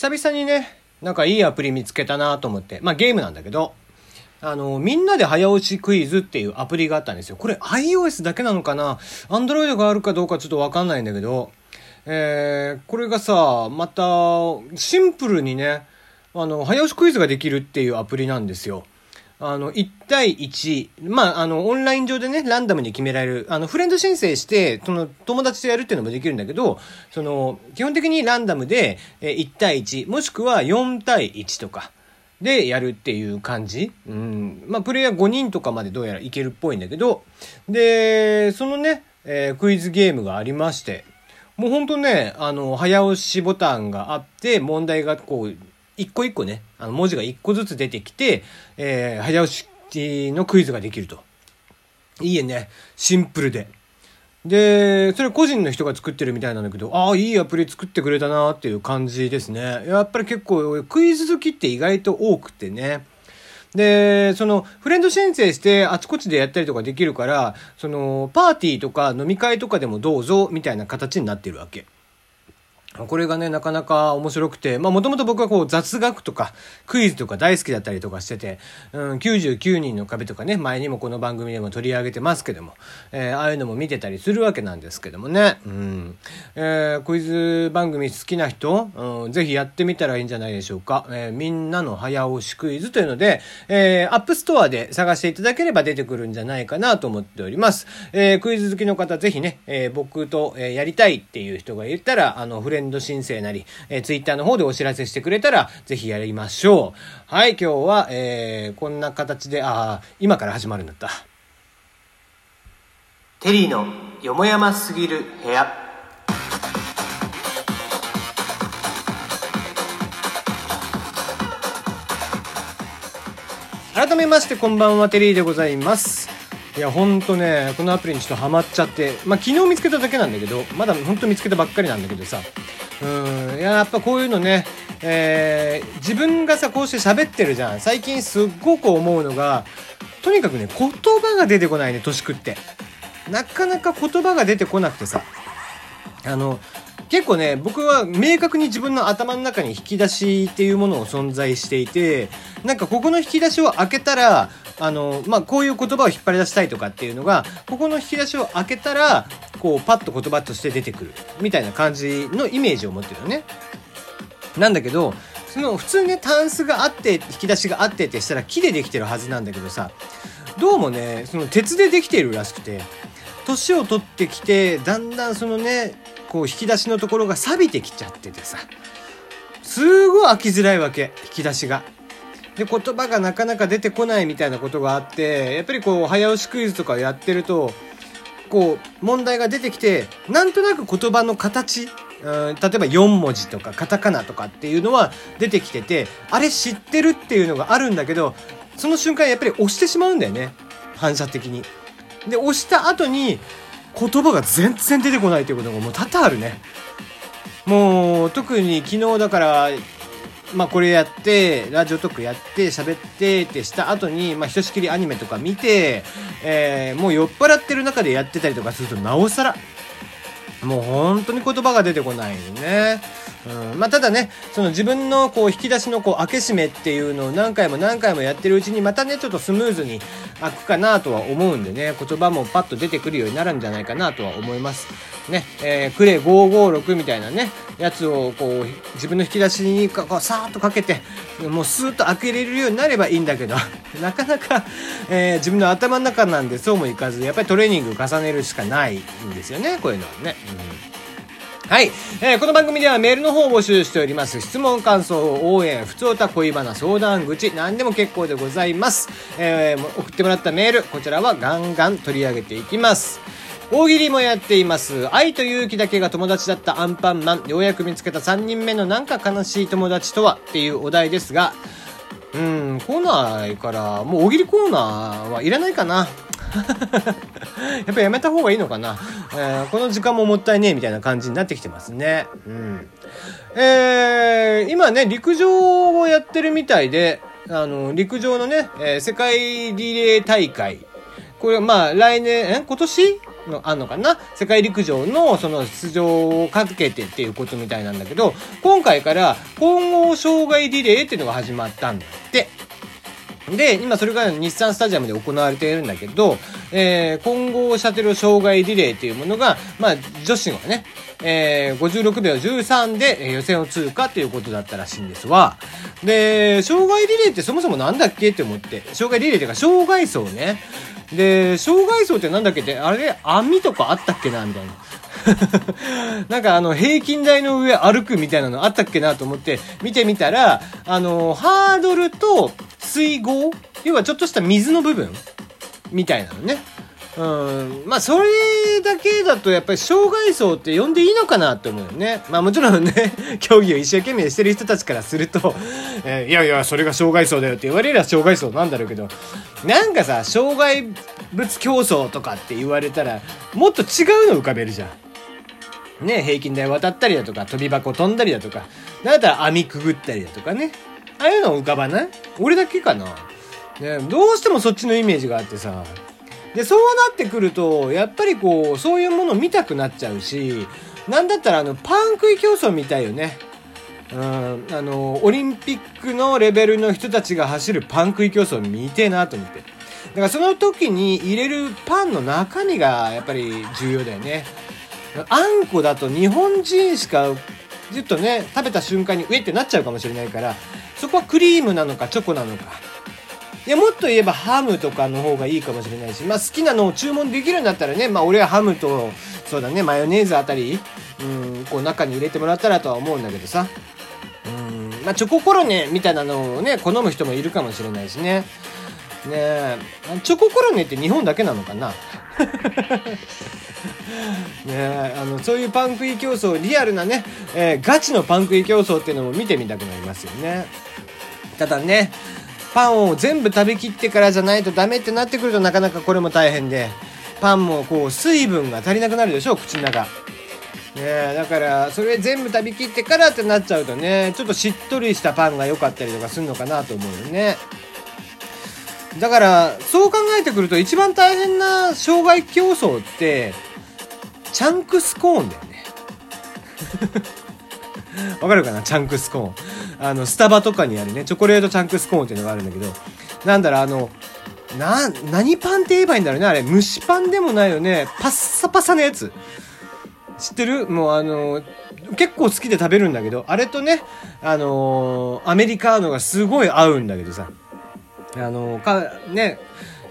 久々にね、なんかいいアプリ見つけたなと思って、まあゲームなんだけど、あの、みんなで早押しクイズっていうアプリがあったんですよ。これ iOS だけなのかな ?Android があるかどうかちょっとわかんないんだけど、えー、これがさ、また、シンプルにね、あの、早押しクイズができるっていうアプリなんですよ。あの、1対1、まあ、あの、オンライン上でね、ランダムに決められる、あの、フレンド申請して、その、友達とやるっていうのもできるんだけど、その、基本的にランダムで、え1対1、もしくは4対1とか、でやるっていう感じ。うん。まあ、プレイヤー5人とかまでどうやらいけるっぽいんだけど、で、そのね、えー、クイズゲームがありまして、もうほんとね、あの、早押しボタンがあって、問題がこう、一個一個ね、あの文字が一個ずつ出てきて、えー、早押しのクイズができると。いいえね、シンプルで。で、それ個人の人が作ってるみたいなんだけど、ああ、いいアプリ作ってくれたなっていう感じですね。やっぱり結構クイズ好きって意外と多くてね。で、その、フレンド申請してあちこちでやったりとかできるから、その、パーティーとか飲み会とかでもどうぞ、みたいな形になってるわけ。これがね、なかなか面白くて、まあもともと僕はこう雑学とかクイズとか大好きだったりとかしてて、うん、99人の壁とかね、前にもこの番組でも取り上げてますけども、えー、ああいうのも見てたりするわけなんですけどもね、うん。えー、クイズ番組好きな人、うん、ぜひやってみたらいいんじゃないでしょうか。えー、みんなの早押しクイズというので、えー、アップストアで探していただければ出てくるんじゃないかなと思っております。えー、クイズ好きの方ぜひね、えー、僕と、えー、やりたいっていう人がいたら、あの、フレンド申請なり、えー、ツイッターの方でお知らせしてくれたら、ぜひやりましょう。はい、今日は、えー、こんな形で、ああ、今から始まるんだった。テリーのよもやますぎる部屋。改めましてこんばんはテリーでございますいやほんとねこのアプリにちょっとハマっちゃってまあ昨日見つけただけなんだけどまだほんと見つけたばっかりなんだけどさうん。いややっぱこういうのね、えー、自分がさこうして喋ってるじゃん。最近すっごく思うのがとにかくね言葉が出てこないね年食って。なかなか言葉が出てこなくてさ。あの結構ね僕は明確に自分の頭の中に引き出しっていうものを存在していてなんかここの引き出しを開けたらあの、まあ、こういう言葉を引っ張り出したいとかっていうのが、ここの引き出しを開けたら、こう、パッと言葉として出てくる。みたいな感じのイメージを持ってるよね。なんだけど、その、普通ね、タンスがあって、引き出しがあってってしたら木でできてるはずなんだけどさ、どうもね、その鉄でできているらしくて、年を取ってきて、だんだんそのね、こう、引き出しのところが錆びてきちゃっててさ、すごい開きづらいわけ、引き出しが。で言葉がなかなか出てこないみたいなことがあってやっぱりこう早押しクイズとかやってるとこう問題が出てきてなんとなく言葉の形うん例えば4文字とかカタカナとかっていうのは出てきててあれ知ってるっていうのがあるんだけどその瞬間やっぱり押してしまうんだよね反射的に。で押した後に言葉が全然出てこないということがもう多々あるね。もう特に昨日だからまあ、これやってラジオトークやって喋ってってした後にまあ、ひとしきりアニメとか見て、えー、もう酔っ払ってる中でやってたりとかするとなおさらもう本当に言葉が出てこないね。うん、まあ、ただね、その自分のこう引き出しのこう開け閉めっていうのを何回も何回もやってるうちにまたね、ちょっとスムーズに開くかなとは思うんでね、言葉もパッと出てくるようになるんじゃないかなとは思います。ね、えー、クレ556みたいなね、やつをこう自分の引き出しにこうさーっとかけて、もうスーッと開けれるようになればいいんだけど、なかなか、えー、自分の頭の中なんでそうもいかず、やっぱりトレーニング重ねるしかないんですよね、こういうのはね。うんはい、えー、この番組ではメールの方を募集しております。質問、感想、応援、普通歌、恋バナ、相談口、何でも結構でございます。えー、送ってもらったメール、こちらはガンガン取り上げていきます。大喜利もやっています。愛と勇気だけが友達だったアンパンマン。ようやく見つけた3人目のなんか悲しい友達とは？っていうお題ですが、うん、コーナーから、もう大喜利コーナーはいらないかな。やっぱやめた方がいいのかな、えー、この時間ももったいねえみたいな感じになってきてますね。うん。えー、今ね、陸上をやってるみたいで、あの、陸上のね、えー、世界リレー大会。これ、まあ、来年、え今年のあんのかな？世界陸上のその出場をかけてっていうことみたいなんだけど、今回から混合障害リレーっていうのが始まったんだって。で、今それが日産スタジアムで行われているんだけど、えー、混合シャトル障害リレーっていうものが、まあ、女子がね、えー、56秒13で予選を通過っていうことだったらしいんですわ。で、障害リレーってそもそもなんだっけって思って、障害リレーっていうか、障害走ね。で、障害走ってなんだっけって、あれ、網とかあったっけなみたいな。なんかあの、平均台の上歩くみたいなのあったっけなと思って見てみたら、あの、ハードルと水郷要はちょっとした水の部分？みたいなのね。うん。まあ、それだけだと、やっぱり、障害層って呼んでいいのかなって思うよね。まあ、もちろんね、競技を一生懸命してる人たちからすると、えー、いやいや、それが障害層だよって言われりゃ障害層なんだろうけど、なんかさ、障害物競争とかって言われたら、もっと違うの浮かべるじゃん。ね、平均台渡ったりだとか、飛び箱飛んだりだとか、だったら網くぐったりだとかね。ああいうの浮かばない？俺だけかな？ね、どうしてもそっちのイメージがあってさ、で、そうなってくると、やっぱりこう、そういうもの見たくなっちゃうし、なんだったらあの、パン食い競争みたいよね。うん、あの、オリンピックのレベルの人たちが走るパン食い競争見てえなと思って。だからその時に入れるパンの中身がやっぱり重要だよね。あんこだと日本人しかずっとね、食べた瞬間に上ってなっちゃうかもしれないから、そこはクリームなのかチョコなのか。いや、もっと言えばハムとかの方がいいかもしれないし、まあ好きなのを注文できるんだったらね、まあ俺はハムと、そうだね、マヨネーズあたり、うん、こう中に入れてもらったらとは思うんだけどさ。うん、まあチョココロネみたいなのをね、好む人もいるかもしれないしね。ねえ、チョココロネって日本だけなのかな？ねあのそういうパン食い競争リアルなね、えー、ガチのパン食い競争っていうのも見てみたくなりますよねただねパンを全部食べきってからじゃないとダメってなってくるとなかなかこれも大変でパンもこう水分が足りなくなるでしょ口の中。ねだからそれ全部食べきってからってなっちゃうとねちょっとしっとりしたパンが良かったりとかするのかなと思うよね。だからそう考えてくると一番大変な障害競争ってチャンクスコーンだよね。わかるかな？チャンクスコーン。あの、スタバとかにあるね、チョコレートチャンクスコーンっていうのがあるんだけど、なんだろう、あの、な、何パンって言えばいいんだろうね、あれ。蒸しパンでもないよね。パッサパサのやつ。知ってる？もうあの、結構好きで食べるんだけど、あれとね、あのアメリカーノがすごい合うんだけどさ。あのか、ね、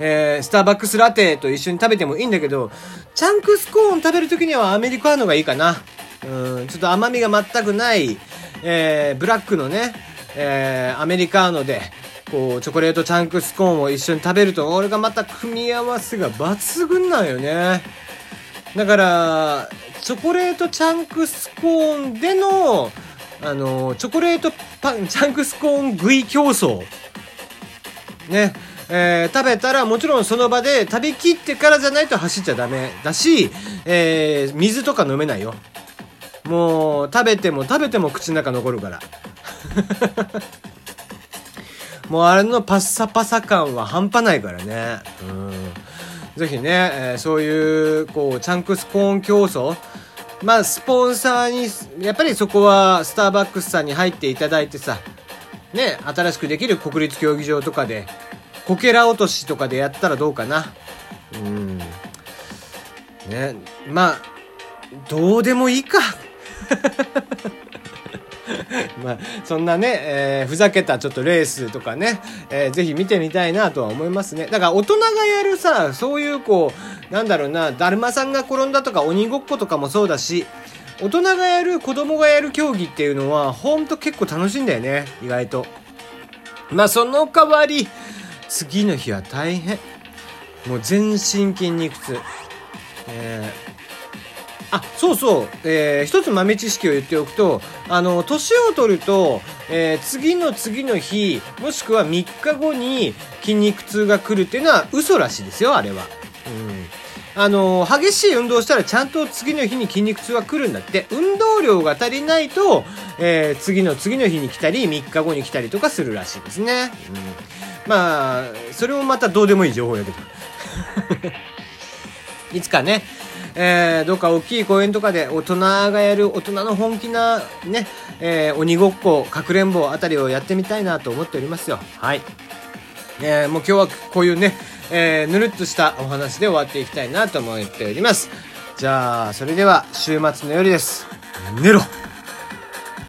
えー、スターバックスラテと一緒に食べてもいいんだけど、チャンクスコーン食べるときにはアメリカーノがいいかな。うん、ちょっと甘みが全くない、えー、ブラックのね、えー、アメリカーノで、こう、チョコレートチャンクスコーンを一緒に食べると、俺がまた組み合わせが抜群なんよね。だから、チョコレートチャンクスコーンでの、あの、チョコレートパン、チャンクスコーン食い競争。ね。えー、食べたらもちろんその場で食べきってからじゃないと走っちゃダメだし、えー、水とか飲めないよ。もう食べても食べても口の中残るから。もうあれのパッサパサ感は半端ないからね。うん。ぜひね、えー、そういうこうチャンクスコーン競争。まあスポンサーにやっぱりそこはスターバックスさんに入っていただいてさね新しくできる国立競技場とかでこけら落としとかでやったらどうかな。うん。ねまあどうでもいいか。まあ、そんなね、えー、ふざけたちょっとレースとかね、えー、ぜひ見てみたいなとは思いますね。だから大人がやるさ、そういうこう、なんだろうな、だるまさんが転んだとか鬼ごっことかもそうだし、大人がやる、子供がやる競技っていうのは、ほんと結構楽しいんだよね、意外と。まあ、その代わり、次の日は大変。もう全身筋肉痛。えーあそうそう、えー、一つ豆知識を言っておくとあの年を取ると、えー、次の次の日もしくは3日後に筋肉痛が来るっていうのは嘘らしいですよあれは。うん。あの激しい運動したらちゃんと次の日に筋肉痛は来るんだって。運動量が足りないと、えー、次の次の日に来たり3日後に来たりとかするらしいですね、うん、まあそれもまたどうでもいい情報やけど。いつかね。えー、どっか大きい公園とかで大人がやる大人の本気なね、えー、鬼ごっこ、かくれんぼあたりをやってみたいなと思っておりますよ。はい。えー、もう今日はこういうね、えー、ぬるっとしたお話で終わっていきたいなと思っております。じゃあ、それでは週末の夜です。寝ろ